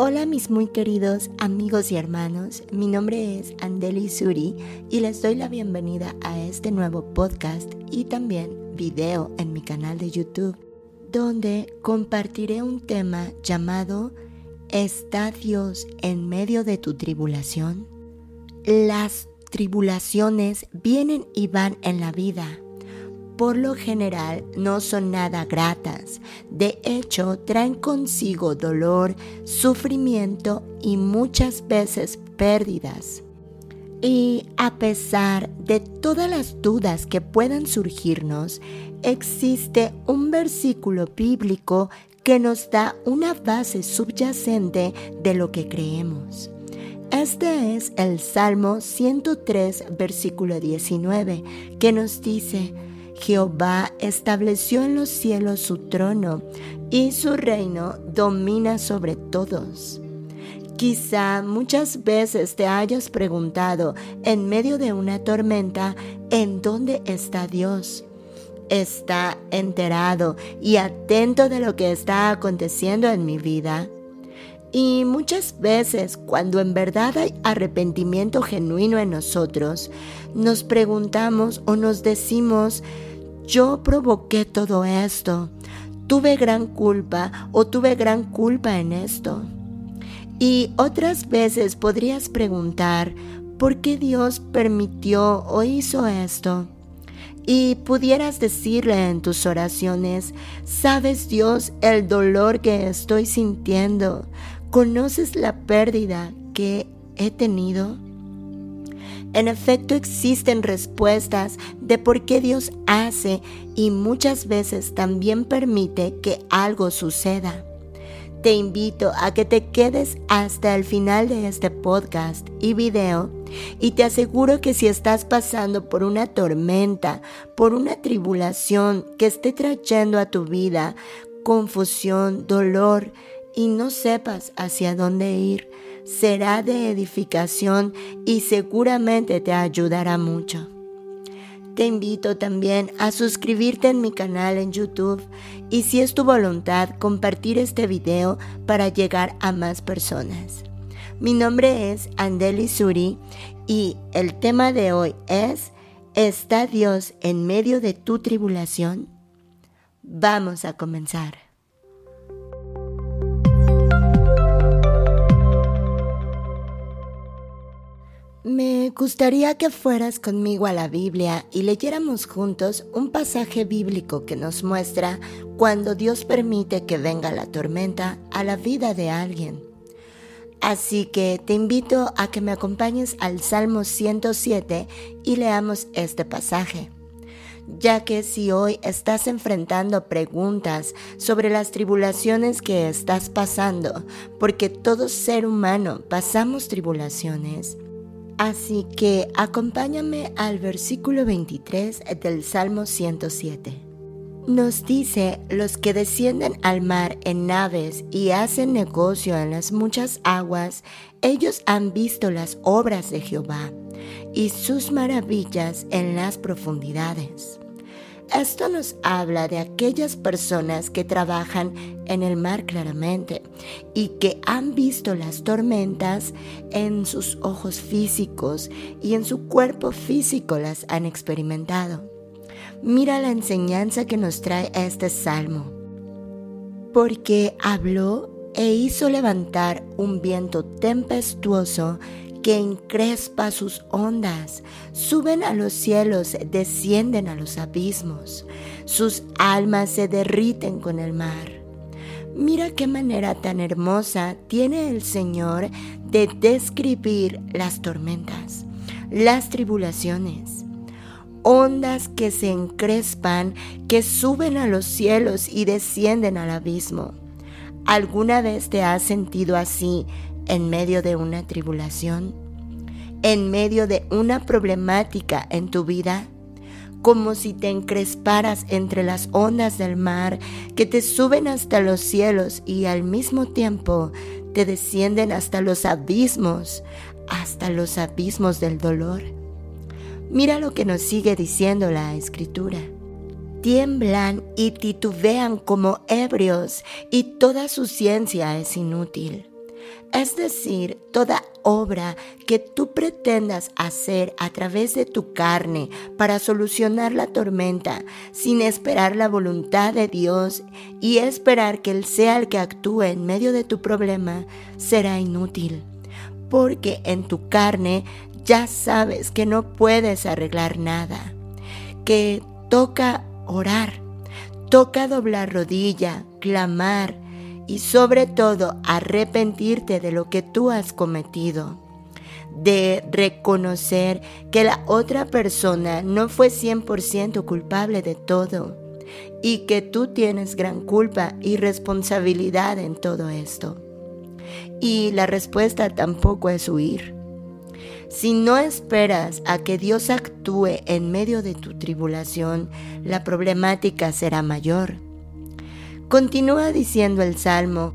Hola mis muy queridos amigos y hermanos, mi nombre es Andeli Suri y les doy la bienvenida a este nuevo podcast y también video en mi canal de YouTube, donde compartiré un tema llamado ¿Está Dios en medio de tu tribulación? Las tribulaciones vienen y van en la vida. Por lo general no son nada gratas. De hecho, traen consigo dolor, sufrimiento y muchas veces pérdidas. Y a pesar de todas las dudas que puedan surgirnos, existe un versículo bíblico que nos da una base subyacente de lo que creemos. Este es el Salmo 103, versículo 19, que nos dice, Jehová estableció en los cielos su trono y su reino domina sobre todos. Quizá muchas veces te hayas preguntado en medio de una tormenta, ¿en dónde está Dios? está enterado y atento de lo que está aconteciendo en mi vida. Y muchas veces cuando en verdad hay arrepentimiento genuino en nosotros, nos preguntamos o nos decimos, yo provoqué todo esto, tuve gran culpa o tuve gran culpa en esto. Y otras veces podrías preguntar, ¿por qué Dios permitió o hizo esto? y pudieras decirle en tus oraciones, sabes Dios el dolor que estoy sintiendo, conoces la pérdida que he tenido. En efecto existen respuestas de por qué Dios hace y muchas veces también permite que algo suceda. Te invito a que te quedes hasta el final de este podcast y video y te aseguro que si estás pasando por una tormenta, por una tribulación que esté trayendo a tu vida confusión, dolor y no sepas hacia dónde ir, será de edificación y seguramente te ayudará mucho. Te invito también a suscribirte en mi canal en YouTube y si es tu voluntad compartir este video para llegar a más personas. Mi nombre es Andeli Suri y el tema de hoy es ¿Está Dios en medio de tu tribulación? Vamos a comenzar. Me gustaría que fueras conmigo a la Biblia y leyéramos juntos un pasaje bíblico que nos muestra cuando Dios permite que venga la tormenta a la vida de alguien. Así que te invito a que me acompañes al Salmo 107 y leamos este pasaje ya que si hoy estás enfrentando preguntas sobre las tribulaciones que estás pasando, porque todo ser humano pasamos tribulaciones, Así que acompáñame al versículo 23 del Salmo 107. Nos dice, los que descienden al mar en naves y hacen negocio en las muchas aguas, ellos han visto las obras de Jehová y sus maravillas en las profundidades. Esto nos habla de aquellas personas que trabajan en el mar claramente y que han visto las tormentas en sus ojos físicos y en su cuerpo físico las han experimentado. Mira la enseñanza que nos trae este salmo. Porque habló e hizo levantar un viento tempestuoso que encrespa sus ondas, suben a los cielos, descienden a los abismos, sus almas se derriten con el mar. Mira qué manera tan hermosa tiene el Señor de describir las tormentas, las tribulaciones, ondas que se encrespan, que suben a los cielos y descienden al abismo. ¿Alguna vez te has sentido así en medio de una tribulación, en medio de una problemática en tu vida, como si te encresparas entre las ondas del mar que te suben hasta los cielos y al mismo tiempo te descienden hasta los abismos, hasta los abismos del dolor. Mira lo que nos sigue diciendo la escritura. Tiemblan y titubean como ebrios y toda su ciencia es inútil Es decir, toda obra que tú pretendas hacer a través de tu carne para solucionar la tormenta sin esperar la voluntad de Dios y esperar que Él sea el que actúe en medio de tu problema, será inútil. Porque en tu carne ya sabes que no puedes arreglar nada, que toca orar, toca doblar rodilla, clamar, y sobre todo arrepentirte de lo que tú has cometido, de reconocer que la otra persona no fue 100% culpable de todo y que tú tienes gran culpa y responsabilidad en todo esto. Y la respuesta tampoco es huir. Si no esperas a que Dios actúe en medio de tu tribulación, la problemática será mayor Continúa diciendo el Salmo,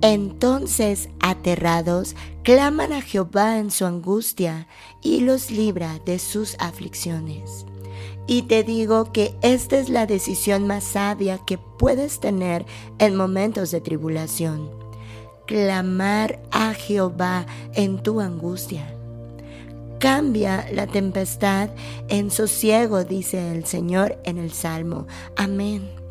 entonces aterrados claman a Jehová en su angustia y los libra de sus aflicciones. Y te digo que esta es la decisión más sabia que puedes tener en momentos de tribulación. Clamar a Jehová en tu angustia. Cambia la tempestad en sosiego, dice el Señor en el Salmo. Amén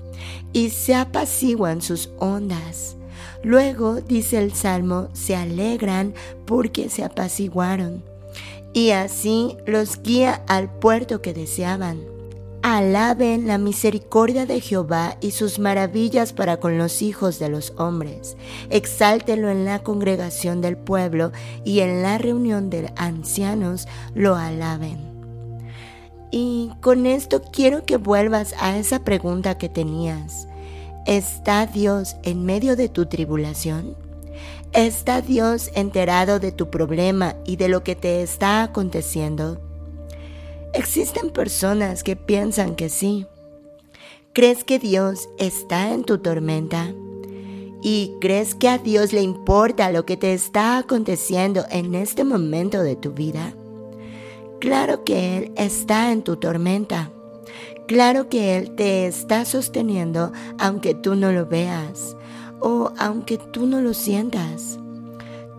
y se apaciguan sus ondas. Luego, dice el Salmo, se alegran porque se apaciguaron. Y así los guía al puerto que deseaban. Alaben la misericordia de Jehová y sus maravillas para con los hijos de los hombres. Exáltenlo en la congregación del pueblo y en la reunión de ancianos lo alaben. Y con esto quiero que vuelvas a esa pregunta que tenías. ¿Está Dios en medio de tu tribulación? ¿Está Dios enterado de tu problema y de lo que te está aconteciendo? Existen personas que piensan que sí. ¿Crees que Dios está en tu tormenta? ¿Y crees que a Dios le importa lo que te está aconteciendo en este momento de tu vida? Claro que Él está en tu tormenta. Claro que Él te está sosteniendo aunque tú no lo veas o aunque tú no lo sientas.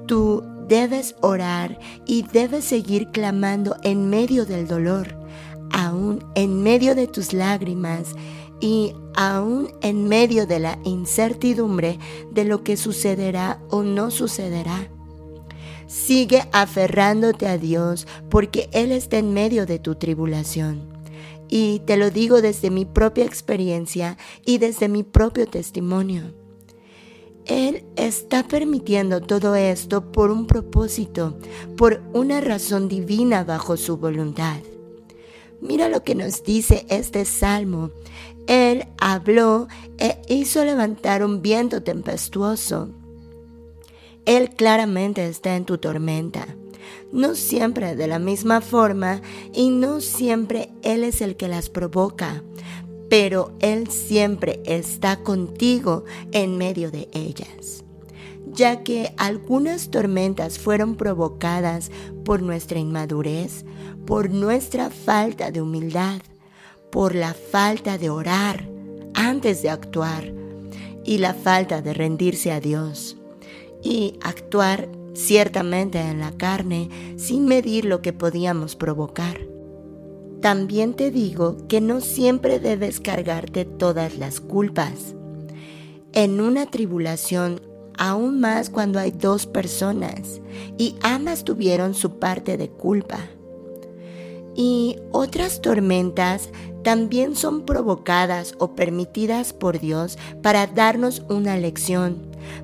Tú debes orar y debes seguir clamando en medio del dolor, aún en medio de tus lágrimas y aún en medio de la incertidumbre de lo que sucederá o no sucederá. Sigue aferrándote a Dios porque Él está en medio de tu tribulación. Y te lo digo desde mi propia experiencia y desde mi propio testimonio. Él está permitiendo todo esto por un propósito, por una razón divina bajo su voluntad. Mira lo que nos dice este salmo. Él habló e hizo levantar un viento tempestuoso él claramente está en tu tormenta. No siempre de la misma forma y no siempre Él es el que las provoca, pero Él siempre está contigo en medio de ellas. Ya que algunas tormentas fueron provocadas por nuestra inmadurez, por nuestra falta de humildad, por la falta de orar antes de actuar y la falta de rendirse a Dios y actuar ciertamente en la carne sin medir lo que podíamos provocar. También te digo que no siempre debes cargarte todas las culpas. En una tribulación, aún más cuando hay dos personas y ambas tuvieron su parte de culpa. Y otras tormentas también son provocadas o permitidas por Dios para darnos una lección,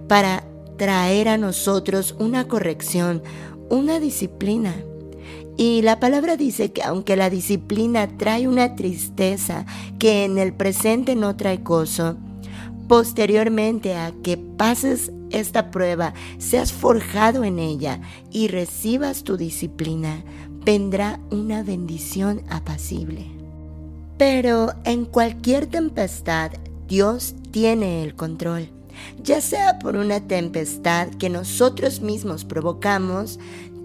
para traer a nosotros una corrección, una disciplina. Y la palabra dice que aunque la disciplina trae una tristeza que en el presente no trae gozo, posteriormente a que pases esta prueba, seas forjado en ella y recibas tu disciplina, vendrá una bendición apacible. Pero en cualquier tempestad, Dios tiene el control ya sea por una tempestad que nosotros mismos provocamos,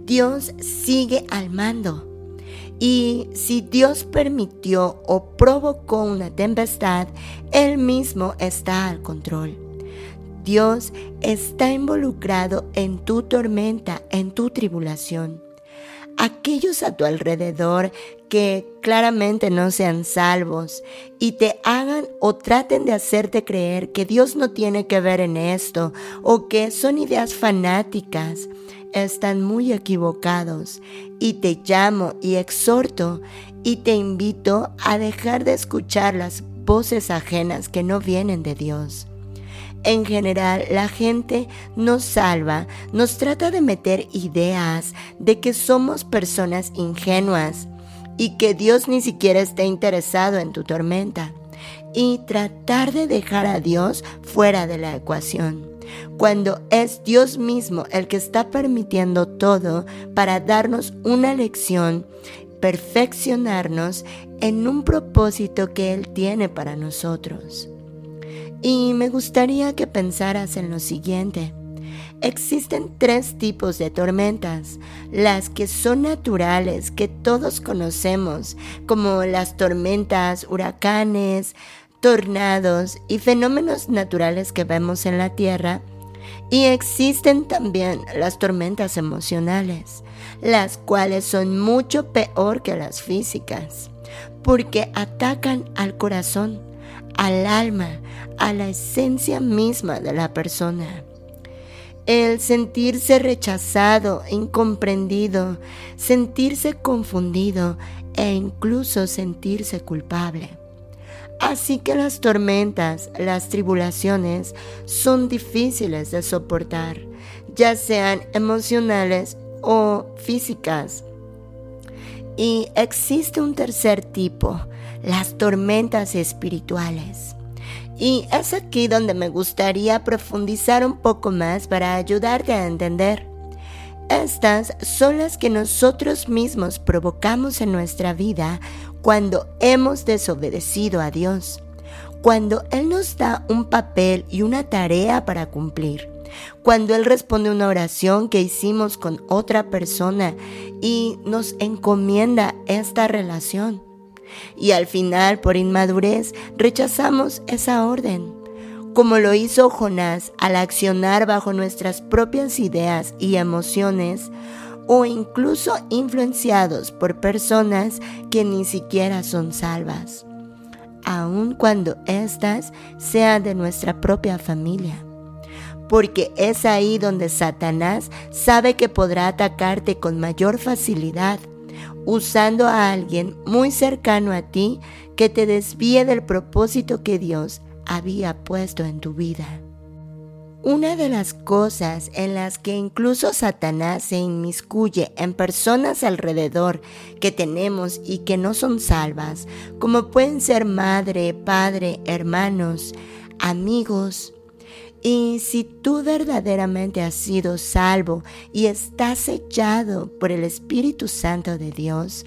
Dios sigue al mando. Y si Dios permitió o provocó una tempestad, Él mismo está al control. Dios está involucrado en tu tormenta, en tu tribulación. Aquellos a tu alrededor que claramente no sean salvos y te hagan o traten de hacerte creer que Dios no tiene que ver en esto o que son ideas fanáticas, están muy equivocados y te llamo y exhorto y te invito a dejar de escuchar las voces ajenas que no vienen de Dios. En general, la gente nos salva, nos trata de meter ideas de que somos personas ingenuas y que Dios ni siquiera está interesado en tu tormenta y tratar de dejar a Dios fuera de la ecuación, cuando es Dios mismo el que está permitiendo todo para darnos una lección, perfeccionarnos en un propósito que Él tiene para nosotros. Y me gustaría que pensaras en lo siguiente. Existen tres tipos de tormentas, las que son naturales, que todos conocemos, como las tormentas, huracanes, tornados y fenómenos naturales que vemos en la Tierra. Y existen también las tormentas emocionales, las cuales son mucho peor que las físicas, porque atacan al corazón, al alma, a la esencia misma de la persona. El sentirse rechazado, incomprendido, sentirse confundido e incluso sentirse culpable. Así que las tormentas, las tribulaciones son difíciles de soportar, ya sean emocionales o físicas. Y existe un tercer tipo, las tormentas espirituales. Y es aquí donde me gustaría profundizar un poco más para ayudarte a entender. Estas son las que nosotros mismos provocamos en nuestra vida cuando hemos desobedecido a Dios, cuando Él nos da un papel y una tarea para cumplir, cuando Él responde una oración que hicimos con otra persona y nos encomienda esta relación y al final, por inmadurez, rechazamos esa orden, como lo hizo Jonás al accionar bajo nuestras propias ideas y emociones, o incluso influenciados por personas que ni siquiera son salvas, aun cuando éstas sean de nuestra propia familia. Porque es ahí donde Satanás sabe que podrá atacarte con mayor facilidad usando a alguien muy cercano a ti que te desvíe del propósito que Dios había puesto en tu vida. Una de las cosas en las que incluso Satanás se inmiscuye en personas alrededor que tenemos y que no son salvas, como pueden ser madre, padre, hermanos, amigos, y si tú verdaderamente has sido salvo y estás sellado por el Espíritu Santo de Dios,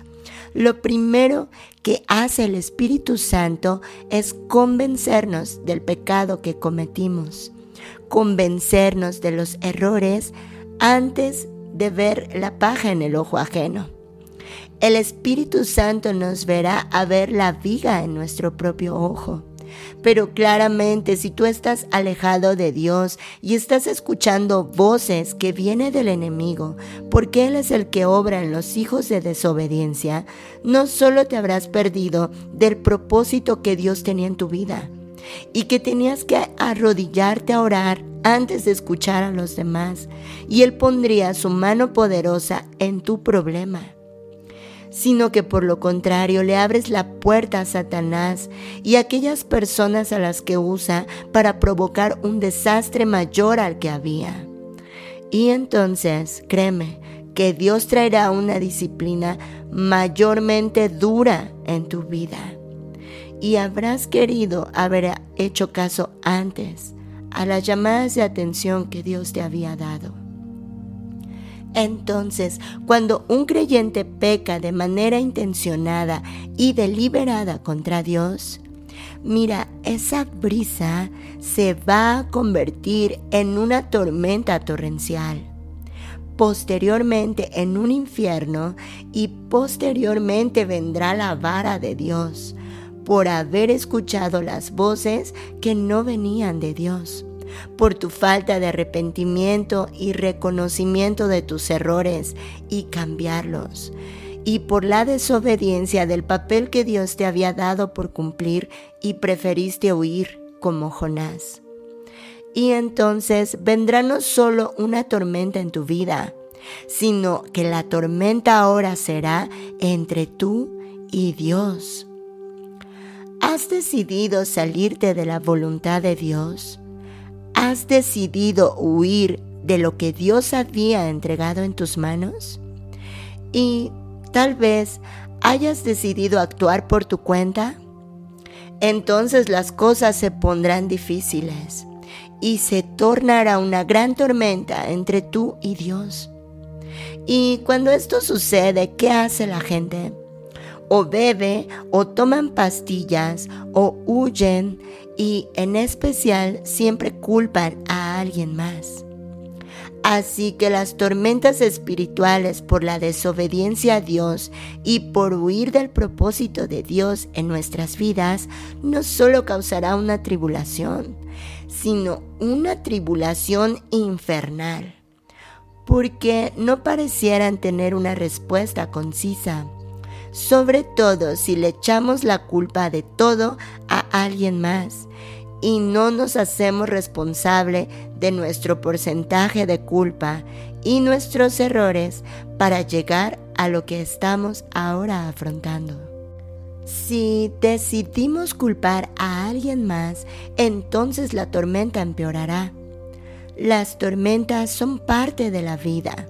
lo primero que hace el Espíritu Santo es convencernos del pecado que cometimos, convencernos de los errores antes de ver la paja en el ojo ajeno. El Espíritu Santo nos verá a ver la viga en nuestro propio ojo pero claramente si tú estás alejado de Dios y estás escuchando voces que vienen del enemigo, porque Él es el que obra en los hijos de desobediencia, no solo te habrás perdido del propósito que Dios tenía en tu vida y que tenías que arrodillarte a orar antes de escuchar a los demás, y Él pondría su mano poderosa en tu problema sino que por lo contrario le abres la puerta a Satanás y a aquellas personas a las que usa para provocar un desastre mayor al que había. Y entonces, créeme, que Dios traerá una disciplina mayormente dura en tu vida. Y habrás querido haber hecho caso antes a las llamadas de atención que Dios te había dado. Entonces, cuando un creyente peca de manera intencionada y deliberada contra Dios, mira, esa brisa se va a convertir en una tormenta torrencial, posteriormente en un infierno y posteriormente vendrá la vara de Dios por haber escuchado las voces que no venían de Dios por tu falta de arrepentimiento y reconocimiento de tus errores y cambiarlos, y por la desobediencia del papel que Dios te había dado por cumplir y preferiste huir como Jonás. Y entonces vendrá no solo una tormenta en tu vida, sino que la tormenta ahora será entre tú y Dios. ¿Has decidido salirte de la voluntad de Dios? ¿Has decidido huir de lo que Dios había entregado en tus manos? Y tal vez hayas decidido actuar por tu cuenta. Entonces las cosas se pondrán difíciles y se tornará una gran tormenta entre tú y Dios. Y cuando esto sucede, ¿qué hace la gente? O bebe, o toman pastillas, o huyen, y en especial siempre culpan a alguien más. Así que las tormentas espirituales por la desobediencia a Dios y por huir del propósito de Dios en nuestras vidas no solo causará una tribulación, sino una tribulación infernal, porque no parecieran tener una respuesta concisa, sobre todo si le echamos la culpa de todo a alguien más y no nos hacemos responsable de nuestro porcentaje de culpa y nuestros errores para llegar a lo que estamos ahora afrontando. Si decidimos culpar a alguien más, entonces la tormenta empeorará. Las tormentas son parte de la vida,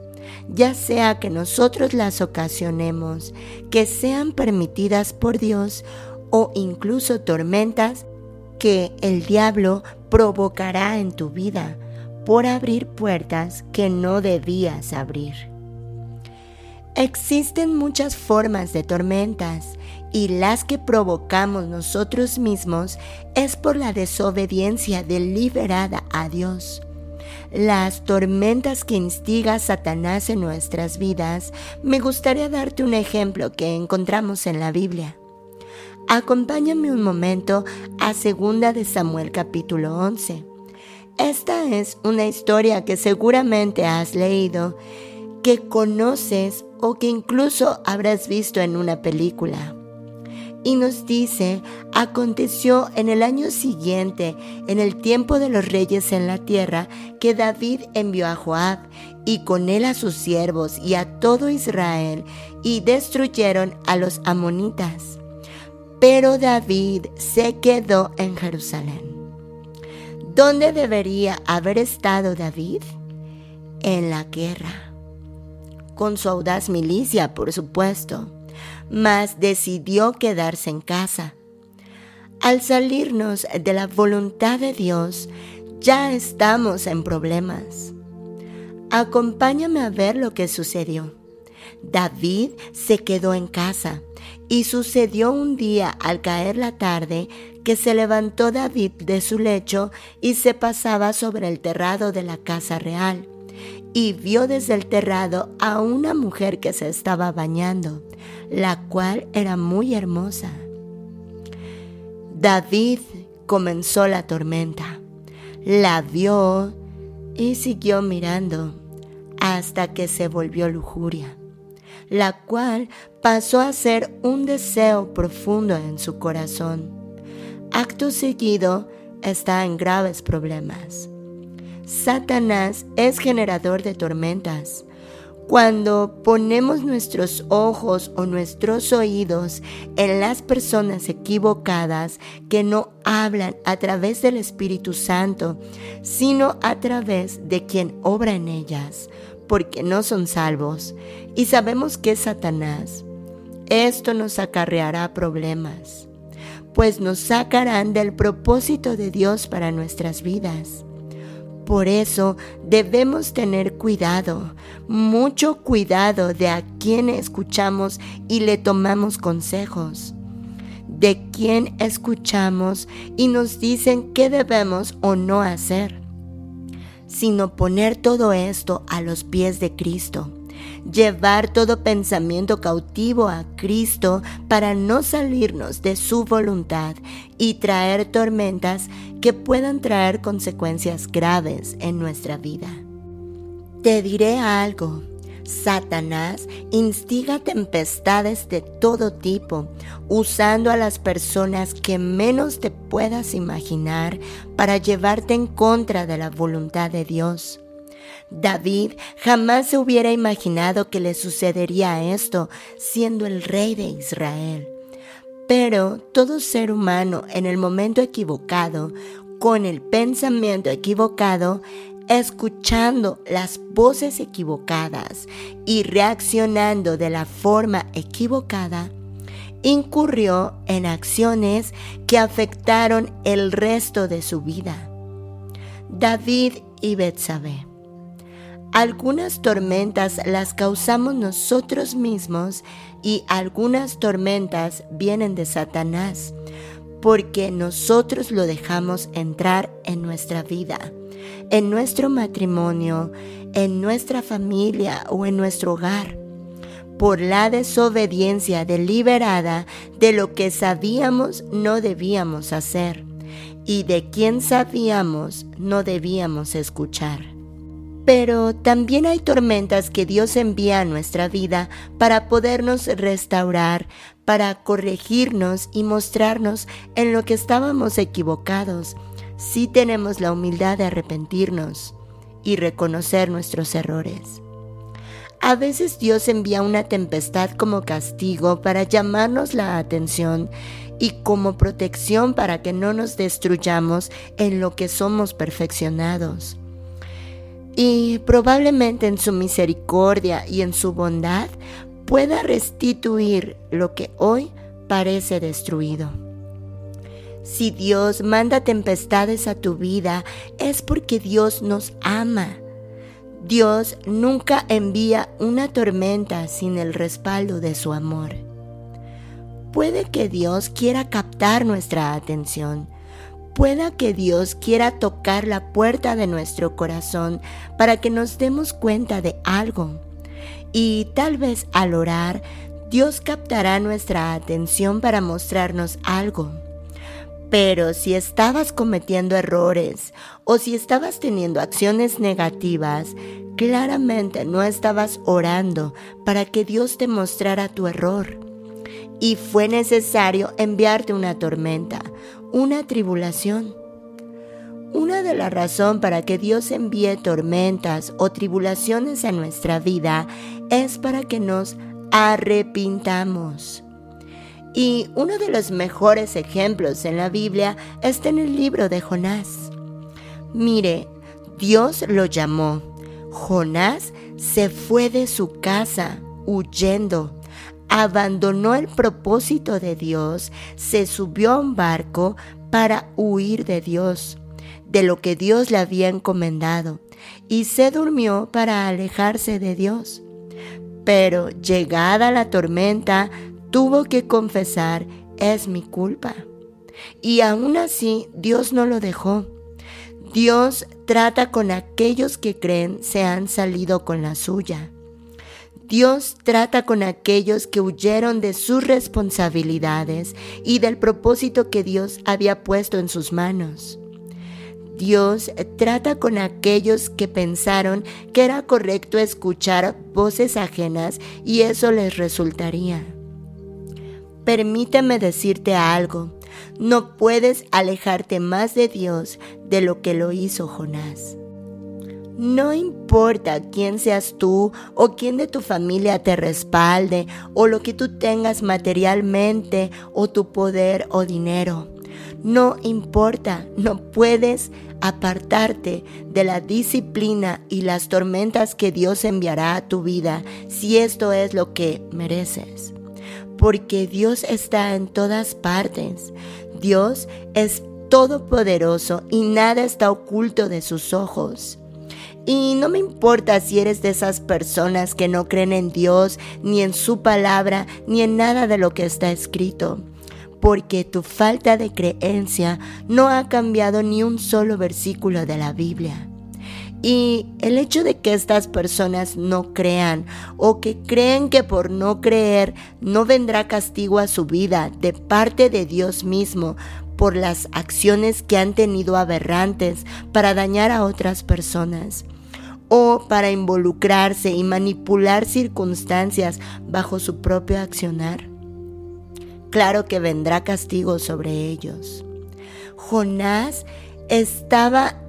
ya sea que nosotros las ocasionemos, que sean permitidas por Dios o incluso tormentas que el diablo provocará en tu vida por abrir puertas que no debías abrir. Existen muchas formas de tormentas y las que provocamos nosotros mismos es por la desobediencia deliberada a Dios. Las tormentas que instiga Satanás en nuestras vidas, me gustaría darte un ejemplo que encontramos en la Biblia. Acompáñame un momento a Segunda de Samuel capítulo 11. Esta es una historia que seguramente has leído, que conoces o que incluso habrás visto en una película. Y nos dice, aconteció en el año siguiente, en el tiempo de los reyes en la tierra, que David envió a Joab y con él a sus siervos y a todo Israel, y destruyeron a los amonitas pero David se quedó en Jerusalén. ¿Dónde debería haber estado David? En la guerra. Con su audaz milicia, por supuesto, mas decidió quedarse en casa. Al salirnos de la voluntad de Dios, ya estamos en problemas. Acompáñame a ver lo que sucedió. David se quedó en casa y sucedió un día al caer la tarde que se levantó David de su lecho y se pasaba sobre el terrado de la casa real, y vio desde el terrado a una mujer que se estaba bañando, la cual era muy hermosa. David comenzó la tormenta, la vio y siguió mirando hasta que se volvió lujuria la cual pasó a ser un deseo profundo en su corazón. Acto seguido, está en graves problemas. Satanás es generador de tormentas. Cuando ponemos nuestros ojos o nuestros oídos en las personas equivocadas que no hablan a través del Espíritu Santo, sino a través de quien obra en ellas, porque no son salvos y sabemos que es Satanás, esto nos acarreará problemas, pues nos sacarán del propósito de Dios para nuestras vidas. Por eso debemos tener cuidado, mucho cuidado de a quién escuchamos y le tomamos consejos. De quién escuchamos y nos dicen qué debemos o no hacer sino poner todo esto a los pies de Cristo llevar todo pensamiento cautivo a Cristo para no salirnos de su voluntad y traer tormentas que puedan traer consecuencias graves en nuestra vida. Te diré algo. Satanás instiga tempestades de todo tipo, usando a las personas que menos te puedas imaginar para llevarte en contra de la voluntad de Dios. David jamás se hubiera imaginado que le sucedería esto siendo el rey de Israel. Pero todo ser humano en el momento equivocado, con el pensamiento equivocado, escuchando las voces equivocadas y reaccionando de la forma equivocada, incurrió en acciones que afectaron el resto de su vida. David y Betsabé algunas tormentas las causamos nosotros mismos y algunas tormentas vienen de Satanás porque nosotros lo dejamos entrar en nuestra vida, en nuestro matrimonio, en nuestra familia o en nuestro hogar, por la desobediencia deliberada de lo que sabíamos no debíamos hacer y de quien sabíamos no debíamos escuchar. Pero también hay tormentas que Dios envía a nuestra vida para podernos restaurar, para corregirnos y mostrarnos en lo que estábamos equivocados, si tenemos la humildad de arrepentirnos y reconocer nuestros errores. A veces Dios envía una tempestad como castigo para llamarnos la atención y como protección para que no nos destruyamos en lo que somos perfeccionados y probablemente en su misericordia y en su bondad pueda restituir lo que hoy parece destruido. Si Dios manda tempestades a tu vida es porque Dios nos ama. Dios nunca envía una tormenta sin el respaldo de su amor. Puede que Dios quiera captar nuestra atención, pueda que Dios quiera tocar la puerta de nuestro corazón para que nos demos cuenta de algo. Y tal vez al orar, Dios captará nuestra atención para mostrarnos algo. Pero si estabas cometiendo errores o si estabas teniendo acciones negativas, claramente no estabas orando para que Dios te mostrara tu error. Y fue necesario enviarte una tormenta, una tribulación. Una de las razones para que Dios envíe tormentas o tribulaciones a nuestra vida es para que nos arrepintamos. Y uno de los mejores ejemplos en la Biblia está en el libro de Jonás. Mire, Dios lo llamó. Jonás se fue de su casa huyendo abandonó el propósito de Dios, se subió a un barco para huir de Dios, de lo que Dios le había encomendado, y se durmió para alejarse de Dios. Pero llegada la tormenta, tuvo que confesar, es mi culpa. Y aún así, Dios no lo dejó. Dios trata con aquellos que creen se han salido con la suya. Dios trata con aquellos que huyeron de sus responsabilidades y del propósito que Dios había puesto en sus manos. Dios trata con aquellos que pensaron que era correcto escuchar voces ajenas y eso les resultaría. Permíteme decirte algo, no puedes alejarte más de Dios de lo que lo hizo Jonás. No importa quién seas tú o quién de tu familia te respalde o lo que tú tengas materialmente o tu poder o dinero. No importa, no puedes apartarte de la disciplina y las tormentas que Dios enviará a tu vida si esto es lo que mereces. Porque Dios está en todas partes. Dios es todopoderoso y nada está oculto de sus ojos. Y no me importa si eres de esas personas que no creen en Dios, ni en su palabra, ni en nada de lo que está escrito, porque tu falta de creencia no ha cambiado ni un solo versículo de la Biblia. Y el hecho de que estas personas no crean o que creen que por no creer no vendrá castigo a su vida de parte de Dios mismo por las acciones que han tenido aberrantes para dañar a otras personas o para involucrarse y manipular circunstancias bajo su propio accionar. Claro que vendrá castigo sobre ellos. Jonás estaba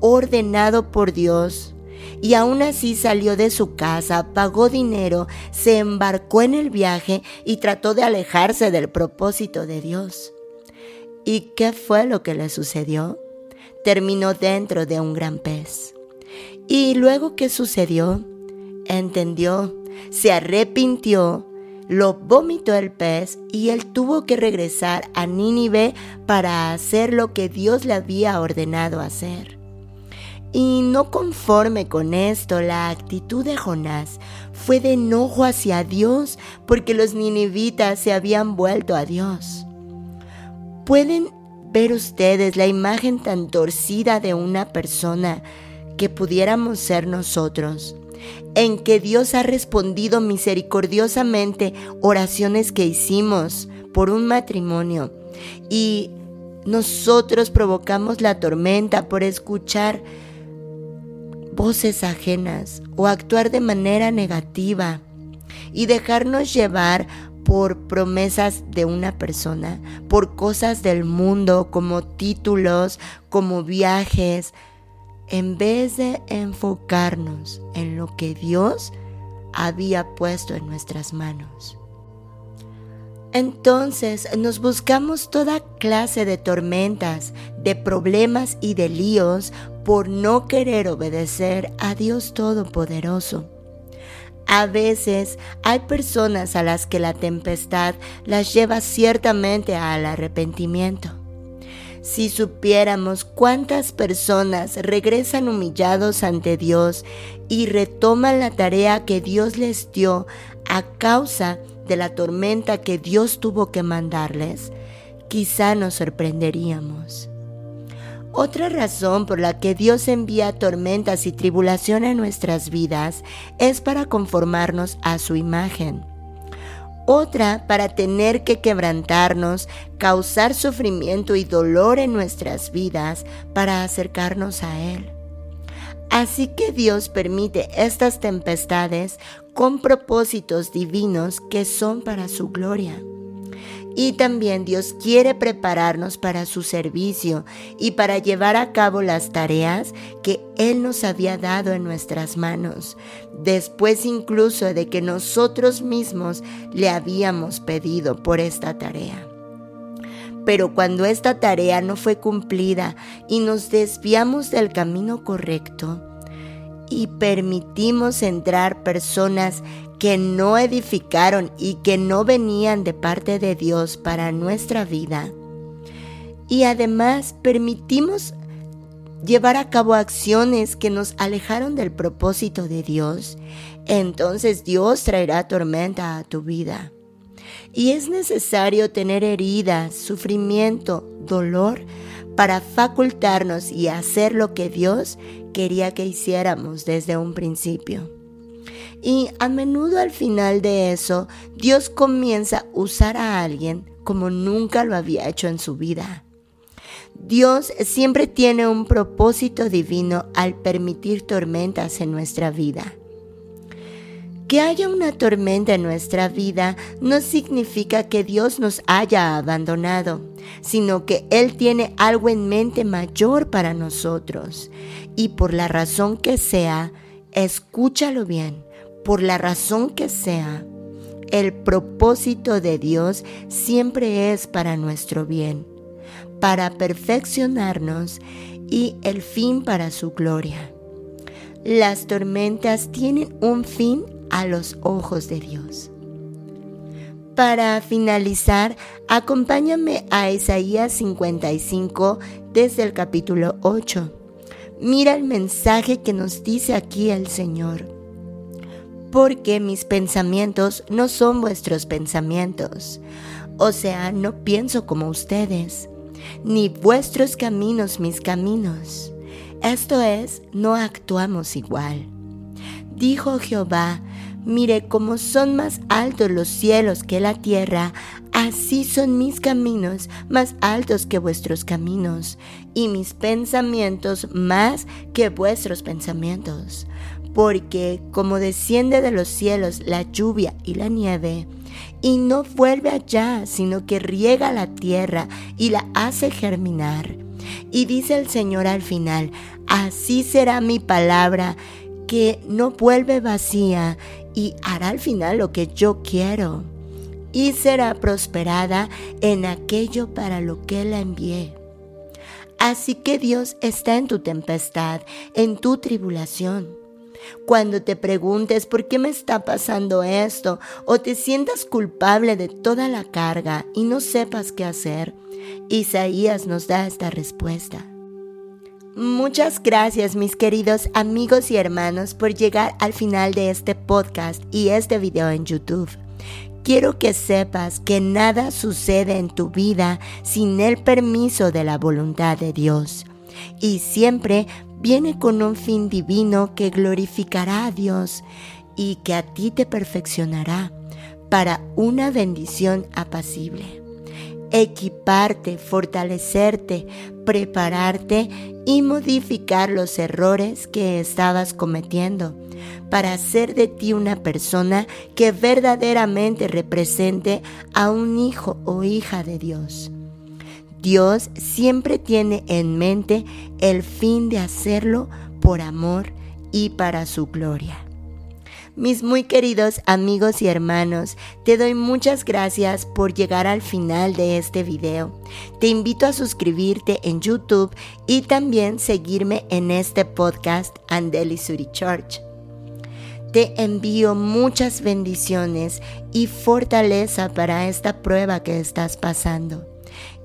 ordenado por Dios y aún así salió de su casa, pagó dinero, se embarcó en el viaje y trató de alejarse del propósito de Dios. ¿Y qué fue lo que le sucedió? Terminó dentro de un gran pez. ¿Y luego qué sucedió? Entendió, se arrepintió, lo vomitó el pez y él tuvo que regresar a Nínive para hacer lo que Dios le había ordenado hacer. Y no conforme con esto, la actitud de Jonás fue de enojo hacia Dios porque los ninivitas se habían vuelto a Dios. ¿Pueden ver ustedes la imagen tan torcida de una persona que pudiéramos ser nosotros? en que Dios ha respondido misericordiosamente oraciones que hicimos por un matrimonio y nosotros provocamos la tormenta por escuchar voces ajenas o actuar de manera negativa y dejarnos llevar por promesas de una persona, por cosas del mundo como títulos, como viajes, en vez de enfocarnos en lo que Dios había puesto en nuestras manos. Entonces nos buscamos toda clase de tormentas, de problemas y de líos por no querer obedecer a Dios Todopoderoso. A veces hay personas a las que la tempestad las lleva ciertamente al arrepentimiento. Si supiéramos cuántas personas regresan humillados ante Dios y retoman la tarea que Dios les dio a causa de la tormenta que Dios tuvo que mandarles, quizá nos sorprenderíamos. Otra razón por la que Dios envía tormentas y tribulación a nuestras vidas es para conformarnos a su imagen. Otra para tener que quebrantarnos, causar sufrimiento y dolor en nuestras vidas para acercarnos a Él. Así que Dios permite estas tempestades con propósitos divinos que son para su gloria. Y también Dios quiere prepararnos para su servicio y para llevar a cabo las tareas que Él nos había dado en nuestras manos, después incluso de que nosotros mismos le habíamos pedido por esta tarea. Pero cuando esta tarea no fue cumplida y nos desviamos del camino correcto, y permitimos entrar personas que no edificaron y que no venían de parte de Dios para nuestra vida. Y además permitimos llevar a cabo acciones que nos alejaron del propósito de Dios, entonces Dios traerá tormenta a tu vida. Y es necesario tener heridas, sufrimiento, dolor para facultarnos y hacer lo que Dios quería que hiciéramos desde un principio. Y a menudo al final de eso, Dios comienza a usar a alguien como nunca lo había hecho en su vida. Dios siempre tiene un propósito divino al permitir tormentas en nuestra vida. Que haya una tormenta en nuestra vida no significa que Dios nos haya abandonado, sino que Él tiene algo en mente mayor para nosotros. Y por la razón que sea, escúchalo bien, por la razón que sea, el propósito de Dios siempre es para nuestro bien, para perfeccionarnos y el fin para su gloria. Las tormentas tienen un fin a los ojos de Dios. Para finalizar, acompáñame a Isaías 55 desde el capítulo 8. Mira el mensaje que nos dice aquí el Señor porque mis pensamientos no son vuestros pensamientos. O sea, no pienso como ustedes, ni vuestros caminos mis caminos. Esto es, no actuamos igual. Dijo Jehová, mire cómo son más altos los cielos que la tierra, así son mis caminos más altos que vuestros caminos, y mis pensamientos más que vuestros pensamientos. Porque como desciende de los cielos la lluvia y la nieve, y no vuelve allá, sino que riega la tierra y la hace germinar. Y dice el Señor al final, así será mi palabra, que no vuelve vacía y hará al final lo que yo quiero. Y será prosperada en aquello para lo que la envié. Así que Dios está en tu tempestad, en tu tribulación cuando te preguntes por qué me está pasando esto o te sientas culpable de toda la carga y no sepas qué hacer, Isaías nos da esta respuesta. Muchas gracias mis queridos amigos y hermanos por llegar al final de este podcast y este video en YouTube. Quiero que sepas que nada sucede en tu vida sin el permiso de la voluntad de Dios. Y siempre viene con un fin divino que glorificará a Dios y que a ti te perfeccionará para una bendición apacible. Equiparte, fortalecerte, prepararte y modificar los errores que estabas cometiendo para hacer de ti una persona que verdaderamente represente a un hijo o hija de Dios. Dios siempre tiene en mente el fin de hacerlo por amor y para su gloria. Mis muy queridos amigos y hermanos, te doy muchas gracias por llegar al final de este video. Te invito a suscribirte en YouTube y también seguirme en este podcast Andeli Suri Church. Te envío muchas bendiciones y fortaleza para esta prueba que estás pasando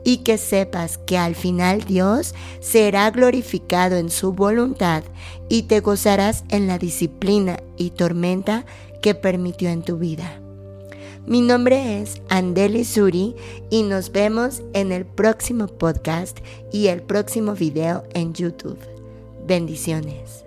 y que sepas que al final Dios será glorificado en su voluntad y te gozarás en la disciplina y tormenta que permitió en tu vida. Mi nombre es Andeli Suri y nos vemos en el próximo podcast y el próximo video en YouTube. Bendiciones.